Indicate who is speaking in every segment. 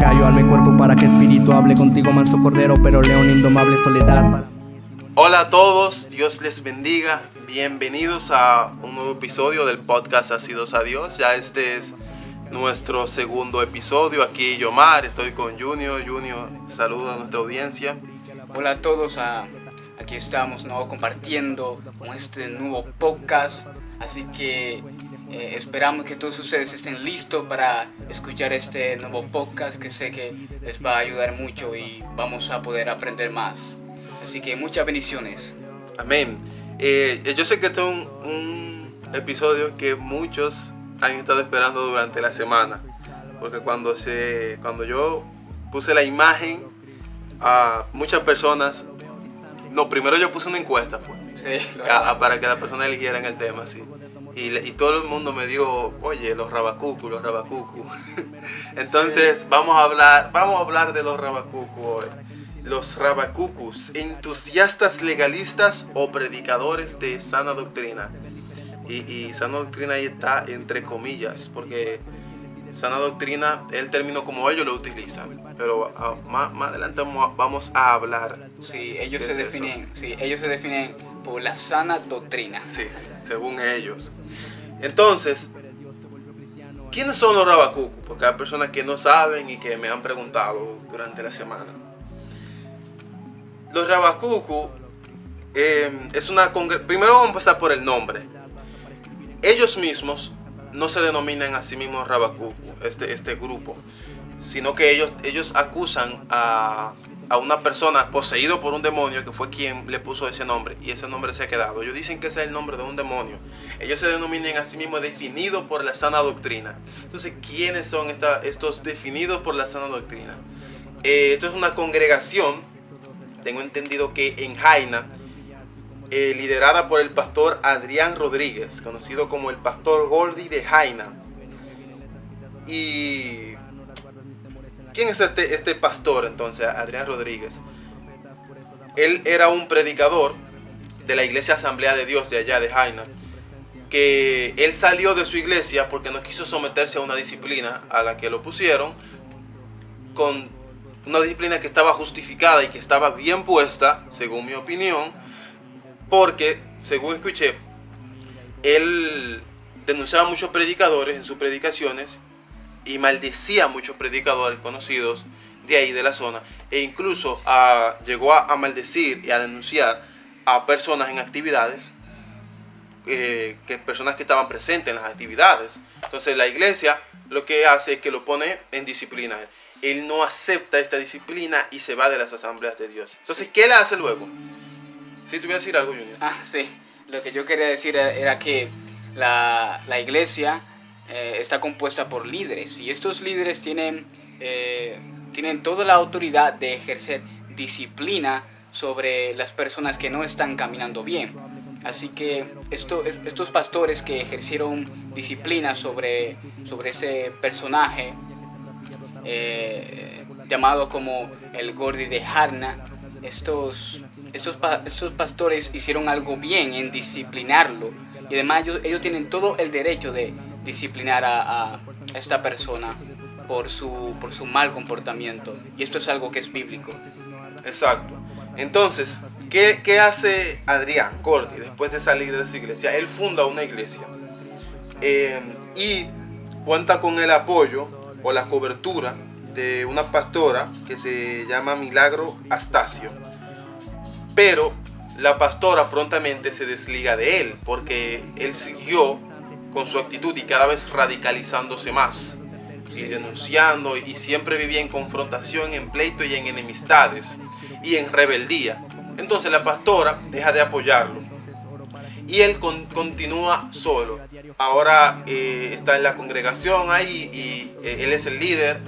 Speaker 1: Callo alma y cuerpo para que espíritu hable contigo, manso cordero, pero león indomable soledad.
Speaker 2: Hola a todos, Dios les bendiga. Bienvenidos a un nuevo episodio del podcast Asidos a Dios. Ya este es nuestro segundo episodio. Aquí Yomar, estoy con Junior. Junior, saluda a nuestra audiencia.
Speaker 3: Hola a todos, ah, aquí estamos ¿no? compartiendo con este nuevo podcast. Así que eh, esperamos que todos ustedes estén listos para escuchar este nuevo podcast que sé que les va a ayudar mucho y vamos a poder aprender más. Así que muchas bendiciones.
Speaker 2: Amén. Eh, yo sé que este es un, un episodio que muchos han estado esperando durante la semana. Porque cuando, se, cuando yo puse la imagen a muchas personas, no, primero yo puse una encuesta pues,
Speaker 3: Sí,
Speaker 2: a- para que las personas eligieran el tema, sí. Y, todo el mundo me dijo, oye, los rabacucu, los rabacucu. Entonces vamos a hablar, vamos a hablar de los rabacucu hoy. Los rabacucus, entusiastas legalistas o predicadores de sana doctrina. Y, y sana doctrina ahí está entre comillas, porque sana doctrina es el término como ellos lo utilizan. Pero ah, más, más adelante vamos a- vamos a hablar.
Speaker 3: Sí, ellos
Speaker 2: ¿Qué
Speaker 3: se
Speaker 2: es eso?
Speaker 3: definen, sí, ellos se definen por la sana doctrina.
Speaker 2: Sí, según ellos. Entonces, ¿quiénes son los rabacucu? Porque hay personas que no saben y que me han preguntado durante la semana. Los rabacucu eh, es una Primero vamos a empezar por el nombre. Ellos mismos no se denominan a sí mismos rabacucu, este, este grupo, sino que ellos, ellos acusan a, a una persona poseído por un demonio que fue quien le puso ese nombre y ese nombre se ha quedado. Ellos dicen que ese es el nombre de un demonio. Ellos se denominan a sí mismos definidos por la sana doctrina. Entonces, ¿quiénes son esta- estos definidos por la sana doctrina? Eh, esto es una congregación, tengo entendido que en Jaina, eh, liderada por el pastor Adrián Rodríguez, conocido como el pastor Gordy de Jaina. Y ¿quién es este, este pastor entonces, Adrián Rodríguez? Él era un predicador de la iglesia Asamblea de Dios de allá de Jaina, que él salió de su iglesia porque no quiso someterse a una disciplina a la que lo pusieron, con una disciplina que estaba justificada y que estaba bien puesta, según mi opinión, porque, según escuché, él denunciaba a muchos predicadores en sus predicaciones y maldecía a muchos predicadores conocidos de ahí de la zona e incluso ah, llegó a, a maldecir y a denunciar a personas en actividades eh, que personas que estaban presentes en las actividades entonces la iglesia lo que hace es que lo pone en disciplina él no acepta esta disciplina y se va de las asambleas de Dios entonces ¿qué le hace luego? si tuviera que decir algo Junior
Speaker 3: Ah, sí. Lo que yo quería decir era que la, la iglesia eh, está compuesta por líderes y estos líderes tienen, eh, tienen toda la autoridad de ejercer disciplina sobre las personas que no están caminando bien. Así que esto, es- estos pastores que ejercieron disciplina sobre, sobre ese personaje eh, llamado como el Gordi de Harna, estos, estos, estos pastores hicieron algo bien en disciplinarlo y además ellos, ellos tienen todo el derecho de disciplinar a, esta persona por su, por su mal comportamiento y esto es algo que es bíblico.
Speaker 2: Exacto. Entonces, ¿qué, qué hace Adrián Corti después de salir de su iglesia? Él funda una iglesia eh, y cuenta con el apoyo o la cobertura de una pastora que se llama Milagro Astacio. Pero la pastora prontamente se desliga de él porque él siguió con su actitud y cada vez radicalizándose más y denunciando y siempre vivía en confrontación, en pleito y en enemistades y en rebeldía. Entonces la pastora deja de apoyarlo y él con- continúa solo. Ahora eh, está en la congregación ahí y eh, él es el líder.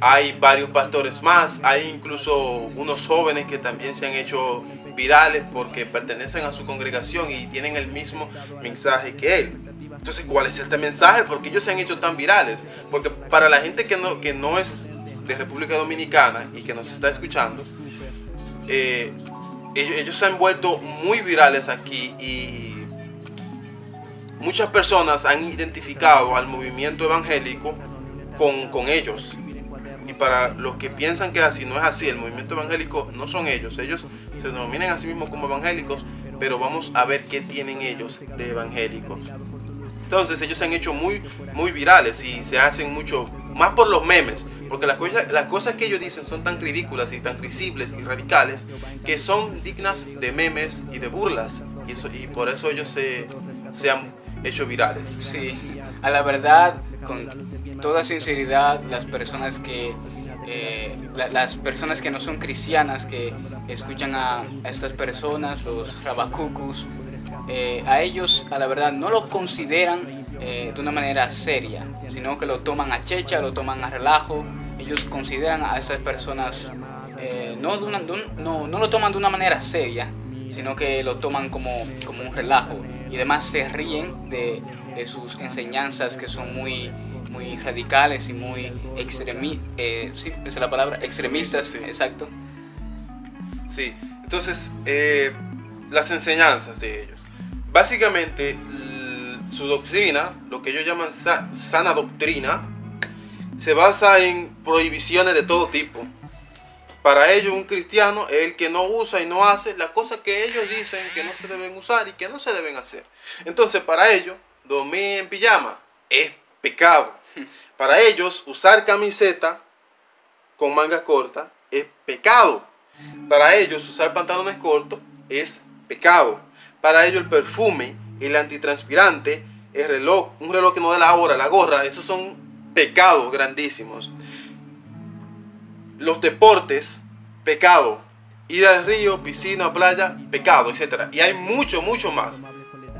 Speaker 2: Hay varios pastores más, hay incluso unos jóvenes que también se han hecho virales porque pertenecen a su congregación y tienen el mismo mensaje que él. Entonces, ¿cuál es este mensaje? Porque ellos se han hecho tan virales. Porque para la gente que no, que no es de República Dominicana y que nos está escuchando, eh, ellos, se han vuelto muy virales aquí y muchas personas han identificado al movimiento evangélico con, con ellos. y para los que piensan que así no es así, el movimiento evangélico no son ellos, ellos se denominan a sí mismos como evangélicos, pero vamos a ver qué tienen ellos de evangélicos. Entonces ellos se han hecho muy, muy virales y se hacen mucho, más por los memes, porque las cosas, las cosas que ellos dicen son tan ridículas y tan risibles y radicales que son dignas de memes y de burlas. Y, eso, y por eso ellos se, se han hecho virales.
Speaker 3: Sí, a la verdad, con toda sinceridad, las personas que eh, las personas que no son cristianas, que escuchan a, estas personas, los rabacucus, eh, a ellos, a la verdad, no lo consideran eh, de una manera seria, sino que lo toman a checha, lo toman a relajo. Ellos consideran a estas personas, no, no, no, lo toman de una manera seria, sino que lo toman como, como un relajo. Y además se ríen de, de sus enseñanzas que son muy muy radicales y muy extremi eh, sí, es la palabra, extremistas, exacto.
Speaker 2: Sí, entonces, eh, las enseñanzas de ellos. Básicamente, su doctrina, lo que ellos llaman sana doctrina, se basa en prohibiciones de todo tipo. Para ellos, un cristiano es el que no usa y no hace las cosas que ellos dicen que no se deben usar y que no se deben hacer. Entonces, para ellos, dormir en pijama es pecado. Para ellos, usar camiseta con manga corta es pecado. Para ellos, usar pantalones cortos es pecado. Para ellos, el perfume, el antitranspirante, el reloj, un reloj que no da la hora, la gorra, esos son pecados grandísimos. Los deportes, pecado. Ir al río, piscina, playa, pecado, etc. Y hay mucho, mucho más.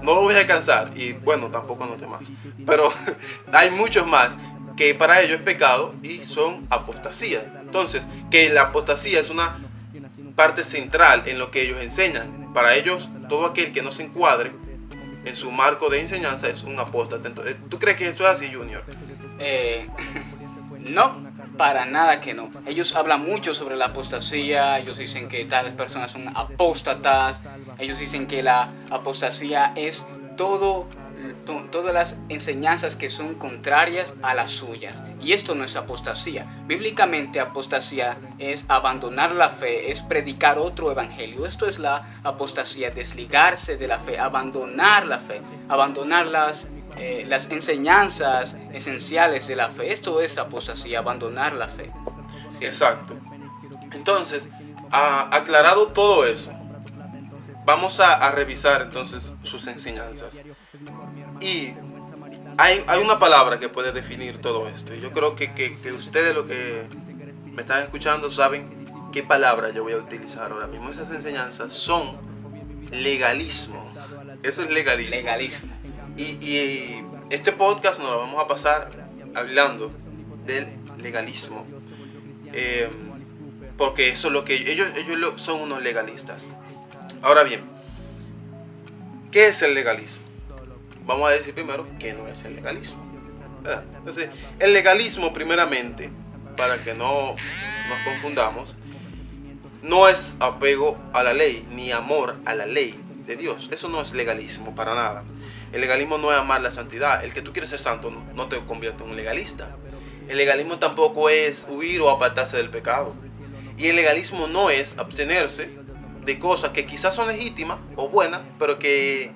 Speaker 2: No lo voy a alcanzar. Y bueno, tampoco no más. Pero hay muchos más que para ellos es pecado y son apostasías. Entonces, que la apostasía es una parte central en lo que ellos enseñan. Para ellos, todo aquel que no se encuadre en su marco de enseñanza es un apóstata. Entonces, ¿tú crees que esto es así, Junior?
Speaker 3: Eh, no, para nada que no. Ellos hablan mucho sobre la apostasía, ellos dicen que tales personas son apóstatas, ellos dicen que la apostasía es todo todas las enseñanzas que son contrarias a las suyas. Y esto no es apostasía. Bíblicamente apostasía es abandonar la fe, es predicar otro evangelio. Esto es la apostasía, desligarse de la fe, abandonar la fe, abandonar las, eh, las enseñanzas esenciales de la fe. Esto es apostasía, abandonar la fe.
Speaker 2: Exacto. Entonces, aclarado todo eso, vamos a revisar entonces sus enseñanzas. Y hay, hay, una palabra que puede definir todo esto. Y yo creo que, que, que, ustedes lo que me están escuchando saben qué palabra yo voy a utilizar ahora mismo. Esas enseñanzas son legalismo. Eso es legalismo.
Speaker 3: Legalismo.
Speaker 2: Y, y este podcast nos lo vamos a pasar hablando del legalismo. Eh, porque eso es lo que ellos, ellos son unos legalistas. Ahora bien, ¿qué es el legalismo? Vamos a decir primero que no es el legalismo. Entonces, el legalismo primeramente, para que no nos confundamos, no es apego a la ley, ni amor a la ley de Dios. Eso no es legalismo para nada. El legalismo no es amar la santidad. El que tú quieres ser santo no te convierte en un legalista. El legalismo tampoco es huir o apartarse del pecado. Y el legalismo no es abstenerse de cosas que quizás son legítimas o buenas, pero que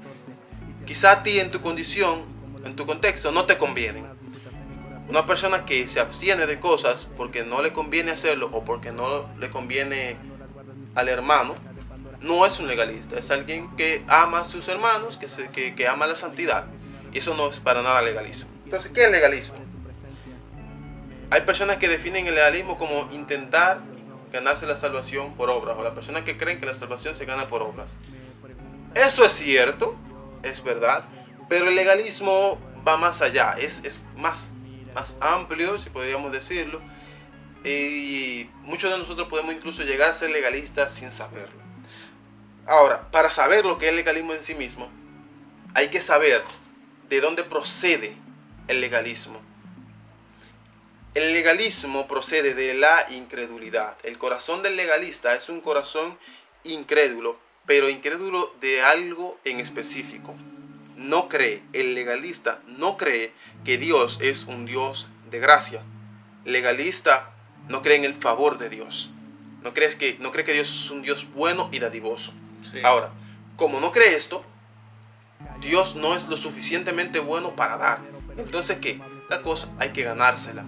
Speaker 2: quizá a ti en tu condición, en tu contexto, no te convienen. Una persona que se abstiene de cosas porque no le conviene hacerlo o porque no le conviene al hermano, no es un legalista, es alguien que ama a sus hermanos, que, se, que, ama la santidad. Y eso no es para nada legalismo. Entonces, ¿qué es legalismo? Hay personas que definen el legalismo como intentar ganarse la salvación por obras, o las personas que creen que la salvación se gana por obras. Eso es cierto, es verdad, pero el legalismo va más allá, es, es más, más amplio, si podríamos decirlo, y muchos de nosotros podemos incluso llegar a ser legalistas sin saberlo. Ahora, para saber lo que es el legalismo en sí mismo, hay que saber de dónde procede el legalismo. El legalismo procede de la incredulidad. El corazón del legalista es un corazón incrédulo, pero incrédulo de algo en específico. No cree, el legalista no cree que Dios es un Dios de gracia. legalista no cree en el favor de Dios. No, crees que, no cree que Dios es un Dios bueno y dadivoso.
Speaker 3: Sí.
Speaker 2: Ahora, como no cree esto, Dios no es lo suficientemente bueno para dar. Entonces, ¿qué? La cosa hay que ganársela.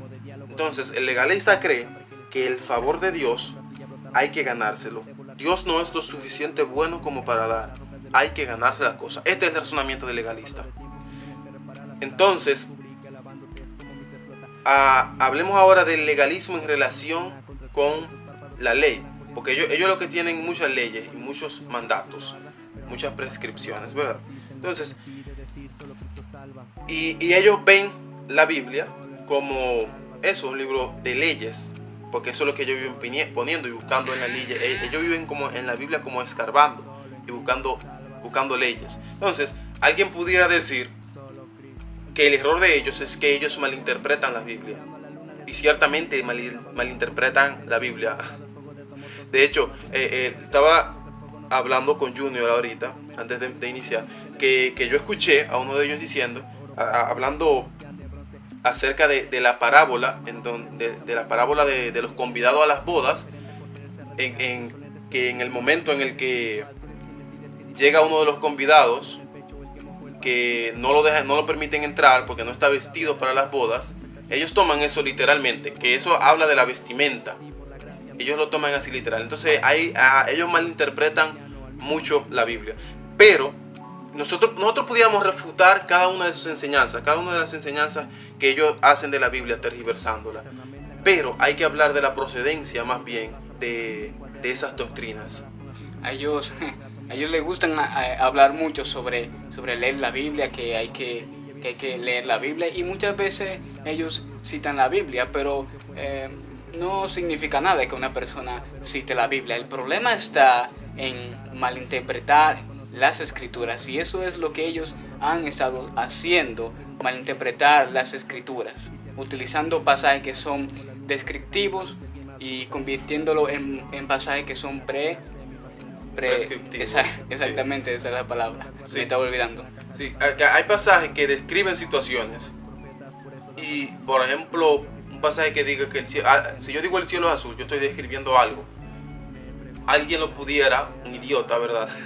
Speaker 2: Entonces, el legalista cree que el favor de Dios hay que ganárselo. Dios no es lo suficiente bueno como para dar. Hay que ganarse la cosa. Este es el razonamiento del legalista. Entonces, hablemos ahora del legalismo en relación con la ley. Porque ellos, ellos lo que tienen muchas leyes y muchos mandatos, muchas prescripciones, ¿verdad? Entonces, y, y ellos ven la Biblia como eso, un libro de leyes, porque eso es lo que ellos viven poniendo y buscando en la ley. E- Ellos viven como en la Biblia como escarbando y buscando, buscando leyes. Entonces, alguien pudiera decir que el error de ellos es que ellos malinterpretan la Biblia. Y ciertamente mal- malinterpretan la Biblia. De hecho, eh, eh, estaba hablando con Junior ahorita, antes de, de iniciar, que, que yo escuché a uno de ellos diciendo, a- a- hablando acerca de, de la parábola, en donde, de, de la parábola de, de los convidados a las bodas, en, en- que en el momento en el que llega uno de los convidados, que no lo dejan, no lo permiten entrar porque no está vestido para las bodas, ellos toman eso literalmente, que eso habla de la vestimenta. Ellos lo toman así literal. Entonces ahí, ah, ellos malinterpretan mucho la Biblia. Pero nosotros, nosotros pudiéramos refutar cada una de sus enseñanzas, cada una de las enseñanzas que ellos hacen de la Biblia tergiversándola. Pero hay que hablar de la procedencia más bien de, de esas doctrinas.
Speaker 3: A ellos, a ellos les gustan hablar mucho sobre, sobre leer la Biblia, que hay que, que hay que leer la Biblia y muchas veces ellos citan la Biblia, pero eh, no significa nada que una persona cite la Biblia. El problema está en malinterpretar las escrituras y eso es lo que ellos han estado haciendo, malinterpretar las escrituras, utilizando pasajes que son descriptivos y convirtiéndolo en, en pasajes que son pre pre-
Speaker 2: Prescriptivos,
Speaker 3: esa-
Speaker 2: sí.
Speaker 3: exactamente, esa es la palabra.
Speaker 2: Sí.
Speaker 3: Me estaba olvidando.
Speaker 2: Sí, hay pasajes que describen situaciones. Y, por ejemplo, un pasaje que diga que el cielo, ah, si yo digo el cielo es azul, yo estoy describiendo algo. Alguien lo pudiera, un idiota, ¿verdad?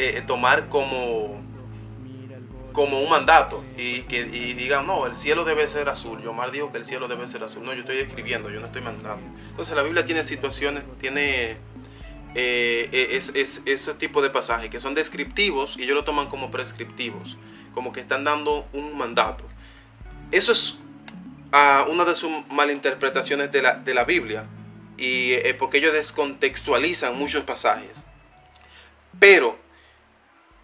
Speaker 2: Eh, tomar como, como un mandato y que y digan, no, el cielo debe ser azul. Yo más digo que el cielo debe ser azul. No, yo estoy describiendo, yo no estoy mandando. Entonces la Biblia tiene situaciones, tiene eh, es, es, ese tipo de pasajes que son descriptivos y ellos lo toman como prescriptivos, como que están dando un mandato. Eso es ah, una de sus malinterpretaciones de la, de la Biblia y eh, porque ellos descontextualizan muchos pasajes. Pero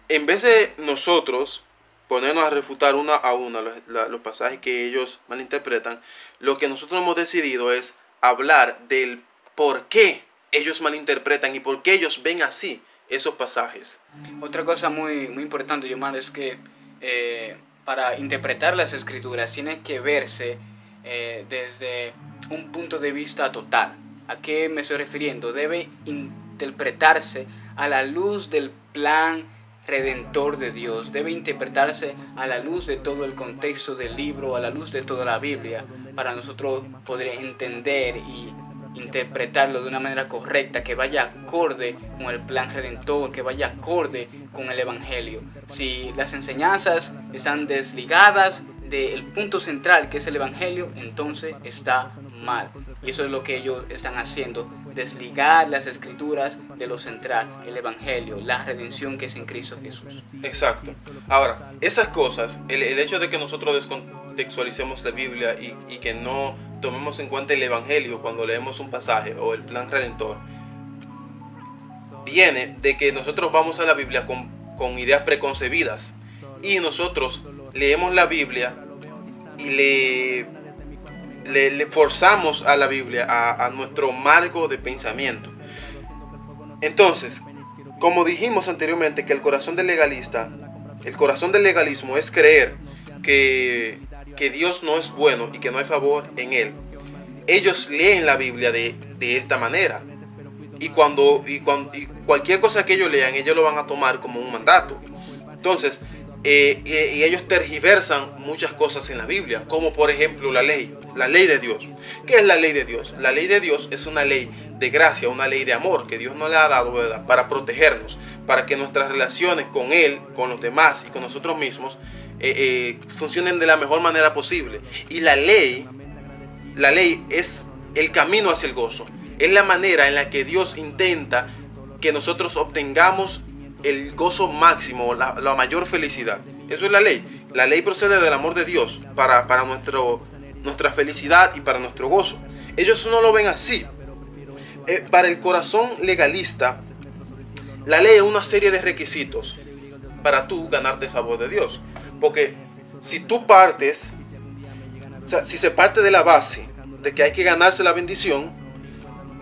Speaker 2: en vez de nosotros ponernos a refutar una a una los, la- los pasajes que ellos malinterpretan, lo que nosotros hemos decidido es hablar del por qué ellos malinterpretan y por qué ellos ven así esos pasajes.
Speaker 3: Otra cosa muy, muy importante, Yomar, es que eh, para interpretar las escrituras tiene que verse eh, desde un punto de vista total. ¿A qué me estoy refiriendo? Debe interpretarse a la luz del plan redentor de Dios. Debe interpretarse a la luz de todo el contexto del libro, a la luz de toda la Biblia, para nosotros poder entender y interpretarlo de una manera correcta, que vaya acorde con el plan redentor, que vaya acorde con el Evangelio. Si las enseñanzas están desligadas del punto central que es el Evangelio, entonces está mal. Y eso es lo que ellos están haciendo, desligar las escrituras de lo central, el Evangelio, la redención que es en Cristo Jesús.
Speaker 2: Exacto. Ahora, esas cosas, el, hecho de que nosotros descontextualicemos la Biblia y, que no tomemos en cuenta el Evangelio cuando leemos un pasaje o el plan redentor, viene de que nosotros vamos a la Biblia con ideas preconcebidas y nosotros leemos la Biblia y le, le, forzamos a la Biblia, a, a nuestro marco de pensamiento. Entonces, como dijimos anteriormente, que el corazón del legalista, el corazón del legalismo es creer que, que Dios no es bueno y que no hay favor en él. Ellos leen la Biblia de, de esta manera. Y, cuando, y, cuando, y cualquier cosa que ellos lean, ellos lo van a tomar como un mandato. Entonces, eh, y ellos tergiversan muchas cosas en la Biblia, como por ejemplo la ley, la ley de Dios. ¿Qué es la ley de Dios? La ley de Dios es una ley de gracia, una ley de amor que Dios nos le ha dado para protegernos, para que nuestras relaciones con Él, con los demás y con nosotros mismos eh, eh, funcionen de la mejor manera posible. Y la ley, la ley es el camino hacia el gozo, es la manera en la que Dios intenta que nosotros obtengamos el gozo máximo, la, mayor felicidad. Eso es la ley. La ley procede del amor de Dios para, para nuestro, nuestra felicidad y para nuestro gozo. Ellos no lo ven así. Eh, para el corazón legalista, la ley es una serie de requisitos para tú ganarte favor de Dios. Porque si tú partes, o sea, si se parte de la base de que hay que ganarse la bendición,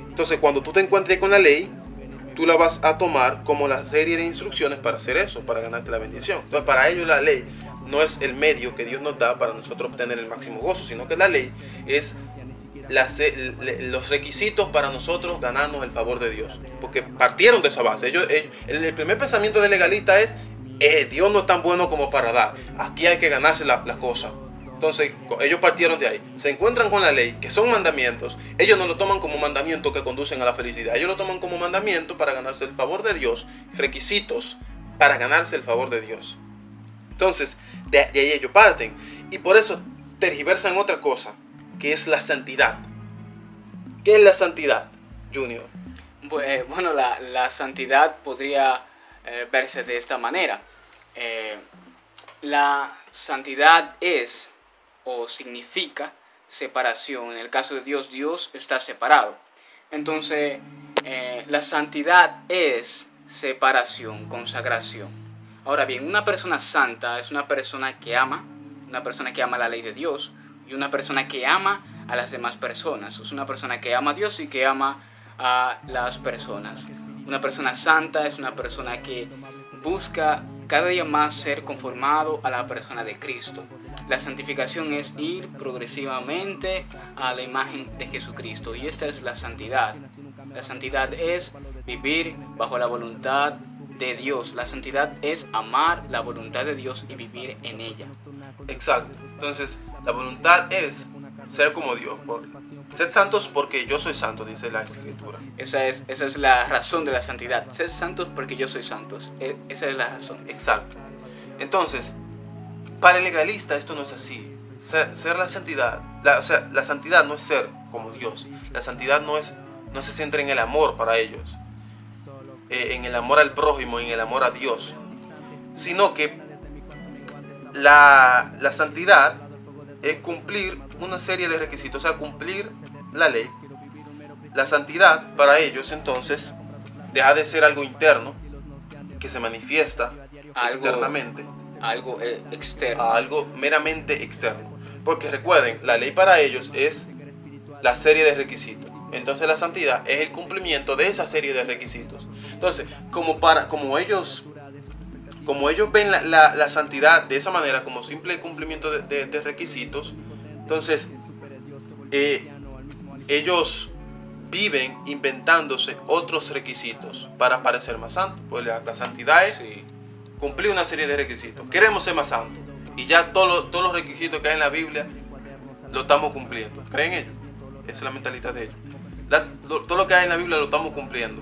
Speaker 2: entonces cuando tú te encuentres con la ley, tú la vas a tomar como la serie de instrucciones para hacer eso, para ganarte la bendición. Entonces, para ellos la ley no es el medio que Dios nos da para nosotros obtener el máximo gozo, sino que la ley es los requisitos para nosotros ganarnos el favor de Dios. Porque partieron de esa base. Ellos, el, primer pensamiento del legalista es, eh, Dios no es tan bueno como para dar. Aquí hay que ganarse las la cosas. Entonces, ellos partieron de ahí. Se encuentran con la ley, que son mandamientos. Ellos no lo toman como mandamiento que conducen a la felicidad. Ellos lo toman como mandamiento para ganarse el favor de Dios. Requisitos para ganarse el favor de Dios. Entonces, de, ahí ellos parten. Y por eso tergiversan otra cosa, que es la santidad. ¿Qué es la santidad, Junior?
Speaker 3: Eh, bueno, la, santidad podría eh, verse de esta manera. Eh, la santidad es o significa separación. En el caso de Dios, Dios está separado. Entonces, eh, la santidad es separación, consagración. Ahora bien, una persona santa es una persona que ama, una persona que ama la ley de Dios y una persona que ama a las demás personas. Es una persona que ama a Dios y que ama a las personas. Una persona santa es una persona que busca cada día más ser conformado a la persona de Cristo. La santificación es ir progresivamente a la imagen de Jesucristo y esta es la santidad. La santidad es vivir bajo la voluntad de Dios. La santidad es amar la voluntad de Dios y vivir en ella.
Speaker 2: Exacto. Entonces, la voluntad es ser como Dios. Por, sed santos porque yo soy santo, dice la escritura.
Speaker 3: Esa es, esa es la razón de la santidad. Sed santos porque yo soy santo. E, esa es la razón.
Speaker 2: Exacto. Entonces, para el legalista esto no es así. Ser, la santidad, la, o sea, la santidad no es ser como Dios. La santidad no es, no se centra en el amor para ellos, eh, en el amor al prójimo, en el amor a Dios, sino que la, la santidad es cumplir una serie de requisitos, o sea, cumplir la ley. La santidad para ellos entonces deja de ser algo interno que se manifiesta externamente
Speaker 3: algo eh, externo.
Speaker 2: A algo meramente externo. Porque recuerden, la ley para ellos es la serie de requisitos. Entonces la santidad es el cumplimiento de esa serie de requisitos. Entonces, como, para, como ellos como ellos ven la, santidad de esa manera, como simple cumplimiento de, requisitos, entonces eh, ellos viven inventándose otros requisitos para parecer más santos. Pues la, santidad es cumplir una serie de requisitos. Queremos ser más santos. Y ya todos los requisitos que hay en la Biblia lo estamos cumpliendo. ¿Creen ellos? Esa es la mentalidad de ellos. todo lo que hay en la Biblia lo estamos cumpliendo.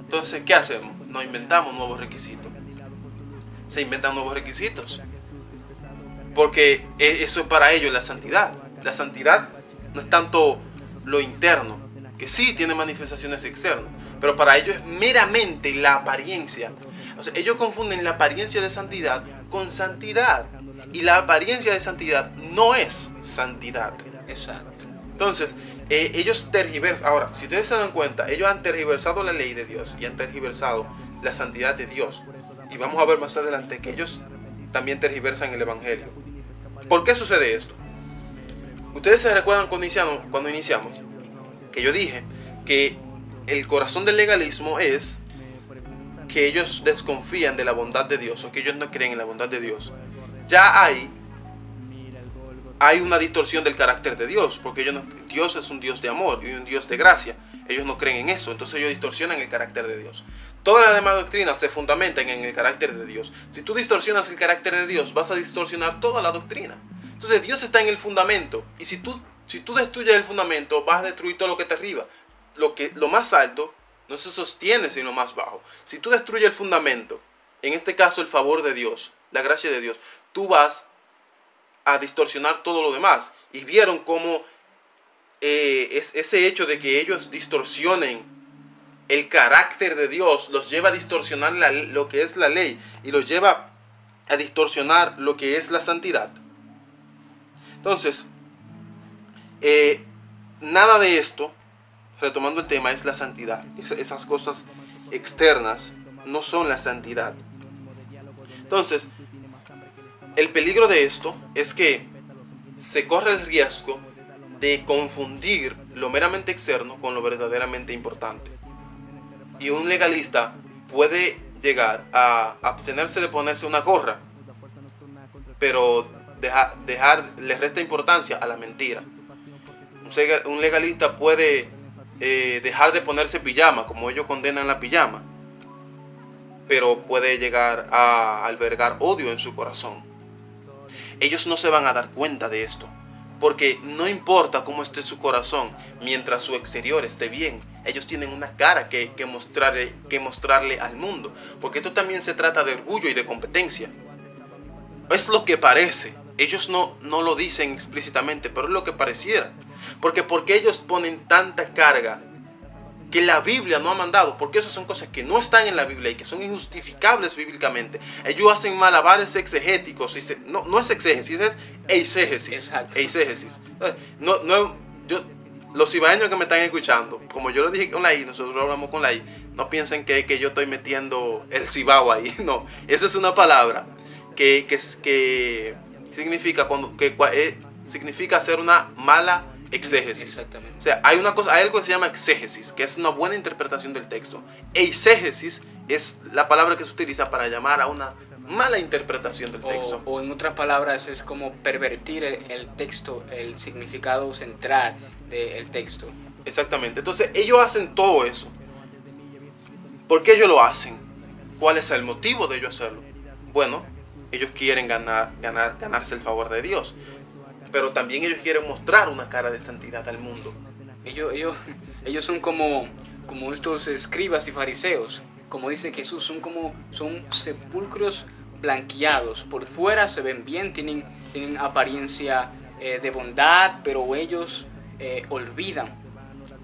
Speaker 2: Entonces, ¿qué hacemos? Nos inventamos nuevos requisitos. Se inventan nuevos requisitos. Porque e, eso es para ellos la santidad. La santidad no es tanto lo interno, que sí tiene manifestaciones externas, pero para ellos es meramente la apariencia o sea, ellos confunden la apariencia de santidad con santidad. Y la apariencia de santidad no es santidad.
Speaker 3: Exacto.
Speaker 2: Entonces, eh, ellos tergiversan. Ahora, si ustedes se dan cuenta, ellos han tergiversado la ley de Dios y han tergiversado la santidad de Dios. Y vamos a ver más adelante que ellos también tergiversan el Evangelio. ¿Por qué sucede esto? Ustedes se recuerdan cuando iniciamos, cuando iniciamos que yo dije que el corazón del legalismo es que ellos desconfían de la bondad de Dios o que ellos no creen en la bondad de Dios, ya hay, hay una distorsión del carácter de Dios, porque ellos Dios es un Dios de amor y un Dios de gracia. Ellos no creen en eso, entonces ellos distorsionan el carácter de Dios. Todas las demás doctrinas se fundamentan en el carácter de Dios. Si tú distorsionas el carácter de Dios, vas a distorsionar toda la doctrina. Entonces Dios está en el fundamento. Y si tú, si tú destruyes el fundamento, vas a destruir todo lo que está arriba. Lo, que, lo más alto no se sostiene sino más bajo. Si tú destruyes el fundamento, en este caso el favor de Dios, la gracia de Dios, tú vas a distorsionar todo lo demás. Y vieron cómo eh, es, ese hecho de que ellos distorsionen el carácter de Dios los lleva a distorsionar lo que es la ley y los lleva a distorsionar lo que es la santidad. Entonces, eh, nada de esto, retomando el tema, es la santidad. esas cosas externas no son la santidad. Entonces, el peligro de esto es que se corre el riesgo de confundir lo meramente externo con lo verdaderamente importante. Y un legalista puede llegar a abstenerse de ponerse una gorra, pero dejar, le resta importancia a la mentira. Un legalista puede eh, dejar de ponerse pijama, como ellos condenan la pijama, pero puede llegar a albergar odio en su corazón. Ellos no se van a dar cuenta de esto, porque no importa cómo esté su corazón, mientras su exterior esté bien, ellos tienen una cara que, que, mostrarle, que mostrarle al mundo, porque esto también se trata de orgullo y de competencia. Es lo que parece, ellos no, no lo dicen explícitamente, pero es lo que pareciera. Porque porque ellos ponen tanta carga que la Biblia no ha mandado, porque esas son cosas que no están en la Biblia y que son injustificables bíblicamente. Ellos hacen malabares exegéticos, y no, no es exégesis, es eisegesis. eisegesis. No, no, yo, los ibaeños que me están escuchando, como yo lo dije con la I, nosotros hablamos con la I, no piensen que, que yo estoy metiendo el cibao ahí, no, esa es una palabra que, que, que significa cuando que eh, significa hacer una mala exégesis. O sea, hay una cosa, hay algo que se llama exégesis, que es una buena interpretación del texto. Eisegesis es la palabra que se utiliza para llamar a una mala interpretación del texto.
Speaker 3: O, en otras palabras es como pervertir el, texto, el significado central del texto.
Speaker 2: Exactamente. Entonces ellos hacen todo eso. ¿Por qué ellos lo hacen? ¿Cuál es el motivo de ellos hacerlo? Bueno, ellos quieren ganar, ganar, ganarse el favor de Dios. Pero también ellos quieren mostrar una cara de santidad al mundo.
Speaker 3: Ellos, ellos, ellos son como, como estos escribas y fariseos. Como dice Jesús, son como son sepulcros blanqueados. Por fuera se ven bien, tienen, tienen apariencia eh, de bondad, pero ellos eh, olvidan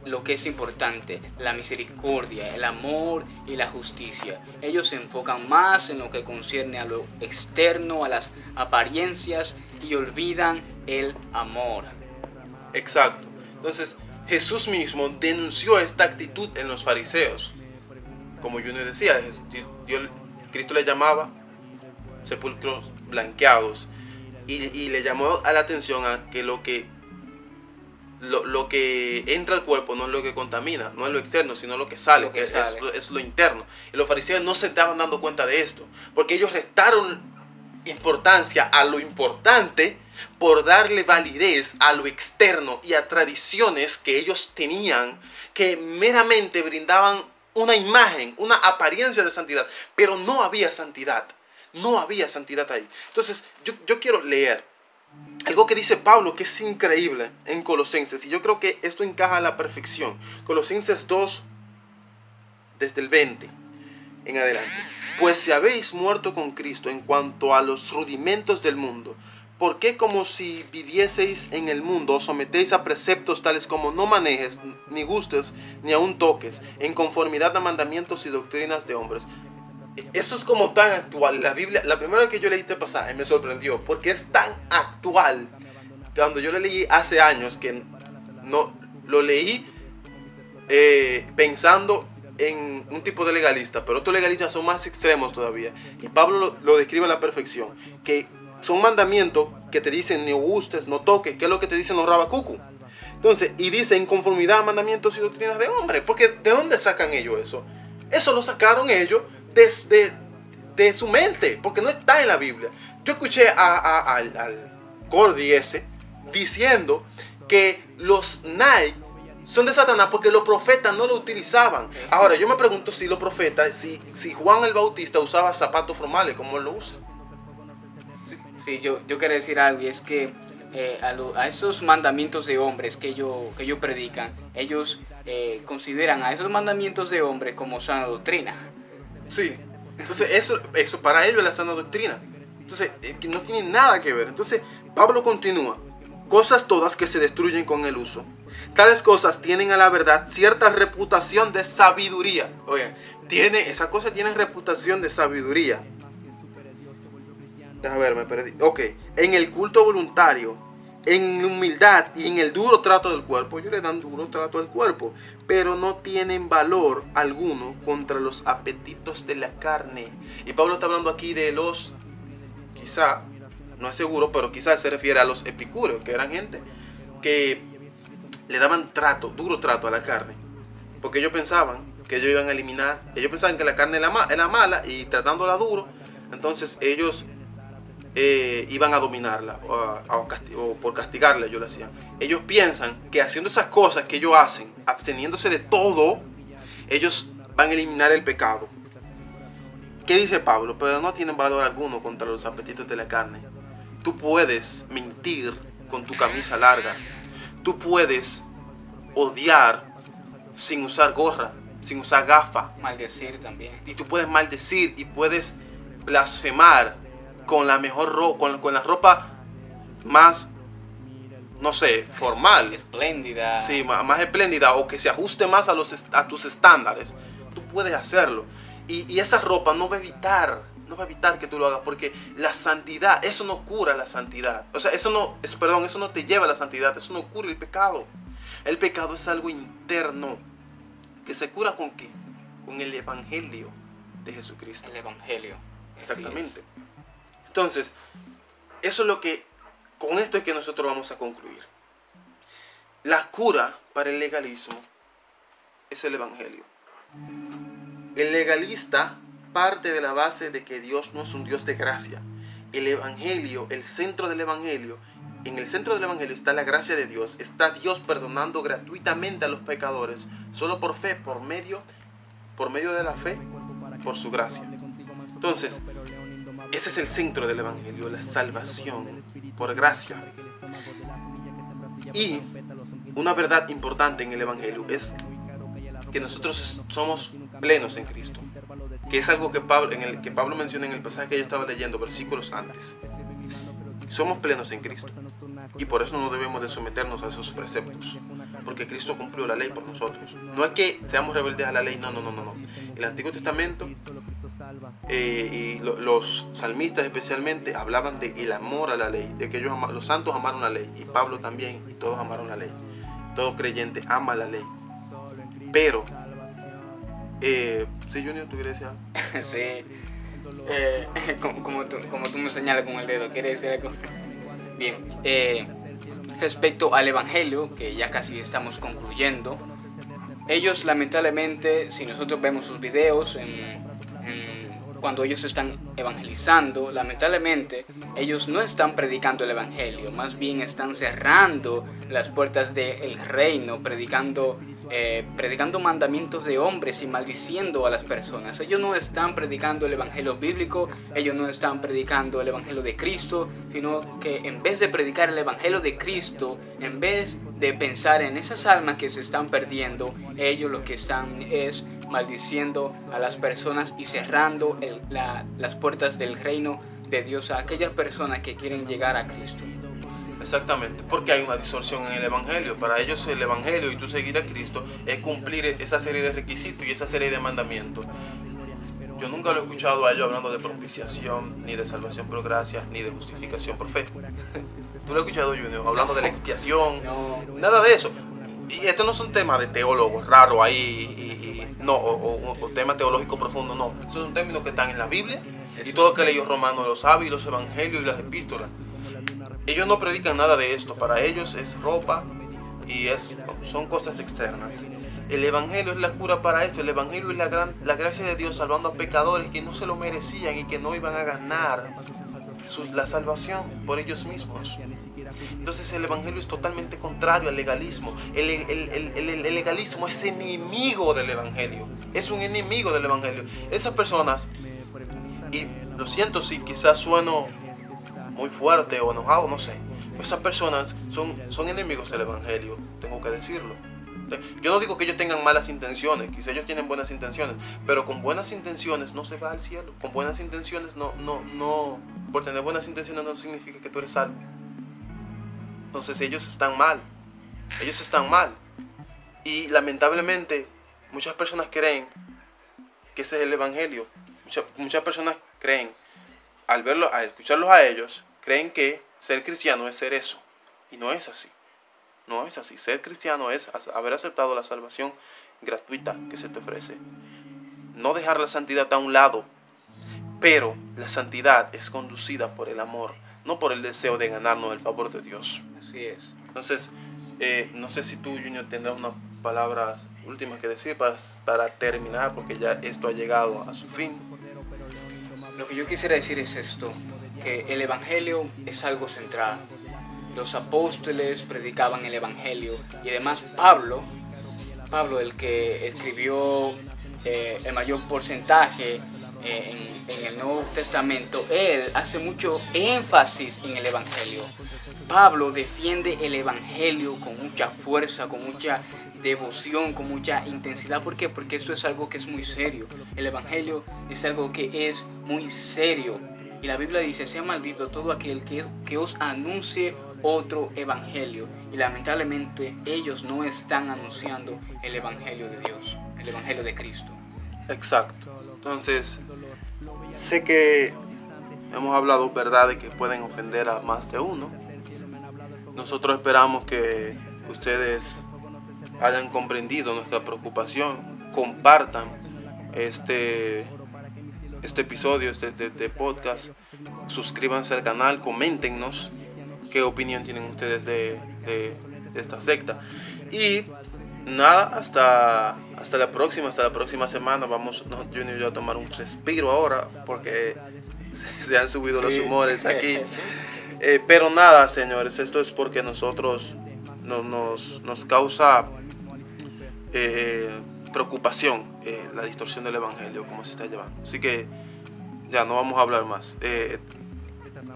Speaker 3: lo que es importante, la misericordia, el amor y la justicia. Ellos se enfocan más en lo que concierne a lo externo, a las apariencias y olvidan el amor.
Speaker 2: Exacto. Entonces, Jesús mismo denunció esta actitud en los fariseos. Como les decía, Cristo le llamaba sepulcros blanqueados y, y le llamó a la atención a que lo que lo, que entra al cuerpo no es lo que contamina, no es lo externo, sino lo que sale, que, Es, lo interno. Y los fariseos no se estaban dando cuenta de esto, porque ellos restaron importancia a lo importante por darle validez a lo externo y a tradiciones que ellos tenían que meramente brindaban una imagen, una apariencia de santidad, pero no había santidad, no había santidad ahí. Entonces yo, yo quiero leer algo que dice Pablo que es increíble en Colosenses, y yo creo que esto encaja a la perfección. Colosenses 2, desde el 20 en adelante. Pues si habéis muerto con Cristo en cuanto a los rudimentos del mundo, ¿por qué como si vivieseis en el mundo os sometéis a preceptos tales como no manejes, ni gustes, ni aun toques, en conformidad a mandamientos y doctrinas de hombres? Eso es como tan actual. La Biblia, la primera que yo leí este pasaje me sorprendió porque es tan actual. Cuando yo lo leí hace años que no lo leí eh, pensando en un tipo de legalista, pero otros legalistas son más extremos todavía. Y Pablo lo, describe a la perfección, que son mandamientos que te dicen no gustes, no toques, que es lo que te dicen los rabacucu. Entonces, y dice en conformidad a mandamientos y doctrinas de hombres, porque ¿de dónde sacan ellos eso? Eso lo sacaron ellos desde de su mente, porque no está en la Biblia. Yo escuché a, al, al Gordy ese diciendo que los Nike son de Satanás porque los profetas no lo utilizaban. Ahora, yo me pregunto si los profetas, si, si Juan el Bautista usaba zapatos formales como él lo usa.
Speaker 3: Sí, yo, yo quiero decir algo y es que eh, a, esos mandamientos de hombres que ellos, que ellos predican, ellos eh, consideran a esos mandamientos de hombres como sana doctrina.
Speaker 2: Sí, entonces eso, eso para ellos es la sana doctrina. Entonces, no tiene nada que ver. Entonces, Pablo continúa. Cosas todas que se destruyen con el uso. Tales cosas tienen a la verdad cierta reputación de sabiduría. Oye, tiene, esa cosa tiene reputación de sabiduría. Déjame ver, me perdí. Ok, en el culto voluntario, en humildad y en el duro trato del cuerpo, ellos le dan duro trato al cuerpo, pero no tienen valor alguno contra los apetitos de la carne. Y Pablo está hablando aquí de los, quizá, no es seguro, pero quizá se refiere a los epicúreos, que eran gente que le daban trato, duro trato a la carne. Porque ellos pensaban que ellos iban a eliminar, ellos pensaban que la carne era, mala y tratándola duro, entonces ellos eh, iban a dominarla o, por castigarla, ellos lo hacían. Ellos piensan que haciendo esas cosas que ellos hacen, absteniéndose de todo, ellos van a eliminar el pecado. ¿Qué dice Pablo? Pero no tienen valor alguno contra los apetitos de la carne. Tú puedes mentir con tu camisa larga. Tú puedes odiar sin usar gorra, sin usar gafa.
Speaker 3: Maldecir también.
Speaker 2: Y tú puedes maldecir y puedes blasfemar con la mejor ropa, con, la ropa más, no sé, formal.
Speaker 3: Espléndida.
Speaker 2: Sí, más, espléndida o que se ajuste más a, los, a tus estándares. Tú puedes hacerlo. Y, esa ropa no va a evitar, no va a evitar que tú lo hagas porque la santidad, eso no cura la santidad. O sea, eso no, es, perdón, eso no te lleva a la santidad, eso no cura el pecado. El pecado es algo interno que se cura con qué? Con el evangelio de Jesucristo.
Speaker 3: El evangelio.
Speaker 2: Exactamente. Entonces, eso es lo que, con esto es que nosotros vamos a concluir. La cura para el legalismo es el Evangelio. El legalista parte de la base de que Dios no es un Dios de gracia. El Evangelio, el centro del Evangelio, en el centro del Evangelio está la gracia de Dios. Está Dios perdonando gratuitamente a los pecadores, solo por fe, por medio, por medio de la fe, por su gracia. Entonces, ese es el centro del Evangelio, la salvación por gracia. Y una verdad importante en el Evangelio es que nosotros somos plenos en Cristo, que es algo que Pablo, en el, que Pablo menciona en el pasaje que yo estaba leyendo, versículos antes. Somos plenos en Cristo y por eso no debemos de someternos a esos preceptos, porque Cristo cumplió la ley por nosotros. No es que seamos rebeldes a la ley, no, no, no, no. El Antiguo Testamento eh, y los salmistas especialmente hablaban de el amor a la ley, de que ellos los santos amaron la ley y Pablo también y todos amaron la ley. Todo creyente ama la ley. Pero, eh, ¿sí, Junior, tú quieres decir algo?
Speaker 3: sí. Eh, como, tú, me señalas con el dedo, ¿quieres decir algo? Bien. Eh, respecto al Evangelio, que ya casi estamos concluyendo, ellos lamentablemente, si nosotros vemos sus videos cuando ellos están evangelizando, lamentablemente, ellos no están predicando el Evangelio, más bien están cerrando las puertas del reino, predicando, eh, predicando mandamientos de hombres y maldiciendo a las personas. Ellos no están predicando el Evangelio bíblico, ellos no están predicando el Evangelio de Cristo, sino que en vez de predicar el Evangelio de Cristo, en vez de pensar en esas almas que se están perdiendo, ellos lo que están es maldiciendo a las personas y cerrando las puertas del reino de Dios a aquellas personas que quieren llegar a Cristo.
Speaker 2: Exactamente, porque hay una distorsión en el Evangelio. Para ellos el Evangelio y tú seguir a Cristo es cumplir esa serie de requisitos y esa serie de mandamientos. Yo nunca lo he escuchado a ellos hablando de propiciación, ni de salvación por gracia, ni de justificación por fe. ¿Tú lo has escuchado, Junior? Hablando de la expiación, nada de eso. Y esto no es un tema de teólogos raro ahí no, o, tema teológico profundo, no. Esos son términos que están en la Biblia y todo lo que leyó Romano, los sabios, los evangelios y las epístolas. Ellos no predican nada de esto, para ellos es ropa y es, son cosas externas. El Evangelio es la cura para esto. El Evangelio es la, gran, la gracia de Dios salvando a pecadores que no se lo merecían y que no iban a ganar la salvación por ellos mismos. Entonces el Evangelio es totalmente contrario al legalismo. El, legalismo es enemigo del Evangelio. Es un enemigo del Evangelio. Esas personas, y lo siento si quizás sueno muy fuerte o enojado, no sé. Esas personas son, son enemigos del Evangelio, tengo que decirlo. Yo no digo que ellos tengan malas intenciones, quizás ellos tienen buenas intenciones, pero con buenas intenciones no se va al cielo. Con buenas intenciones no, no, no, por tener buenas intenciones no significa que tú eres salvo. Entonces ellos están mal. Ellos están mal. Y lamentablemente muchas personas creen que ese es el evangelio. Muchas personas creen, al verlo, al escucharlos a ellos, creen que ser cristiano es ser eso. Y no es así. No es así. Ser cristiano es haber aceptado la salvación gratuita que se te ofrece. No dejar la santidad a un lado. Pero la santidad es conducida por el amor, no por el deseo de ganarnos el favor de Dios.
Speaker 3: Así es.
Speaker 2: Entonces, eh, no sé si tú, Junior, tendrás unas palabras últimas que decir para, para terminar, porque ya esto ha llegado a su fin.
Speaker 3: Lo que yo quisiera decir es esto, que el Evangelio es algo central los apóstoles predicaban el Evangelio y además Pablo, Pablo el que escribió eh, el mayor porcentaje eh, en, el Nuevo Testamento, él hace mucho énfasis en el Evangelio. Pablo defiende el Evangelio con mucha fuerza, con mucha devoción, con mucha intensidad. ¿Por qué? Porque esto es algo que es muy serio. El Evangelio es algo que es muy serio. Y la Biblia dice, sea maldito todo aquel que, que os anuncie otro evangelio y lamentablemente ellos no están anunciando el evangelio de Dios, el evangelio de Cristo.
Speaker 2: Exacto. Entonces, sé que hemos hablado verdades que pueden ofender a más de uno. Nosotros esperamos que ustedes hayan comprendido nuestra preocupación, compartan este, este episodio este, de, podcast, suscríbanse al canal, coméntenos qué opinión tienen ustedes de, esta secta. Y nada, hasta, hasta la próxima, hasta la próxima semana. Vamos, Junior y yo a tomar un respiro ahora porque se han subido los humores aquí. Eh, pero nada, señores, esto es porque nosotros nos, nos causa eh, preocupación eh, la distorsión del evangelio, como se está llevando. Así que ya no vamos a hablar más.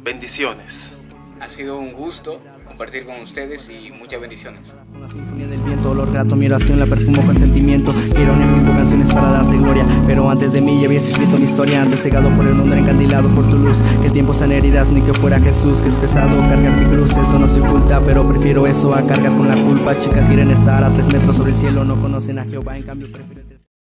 Speaker 2: bendiciones.
Speaker 3: Ha sido un gusto compartir con ustedes y muchas bendiciones.
Speaker 1: Con la sinfonía del viento, olor grato, mi oración la perfumo con sentimiento. Quiero escribo canciones para darte gloria, pero antes de mí ya habías escrito mi historia, antes cegado por el mundo, encandilado por tu luz. Que el tiempo sean heridas, ni que fuera Jesús, que es pesado cargar mi cruz, eso no se oculta, pero prefiero eso a cargar con la culpa. Chicas quieren estar a tres metros sobre el cielo, no conocen a Jehová, en cambio prefiero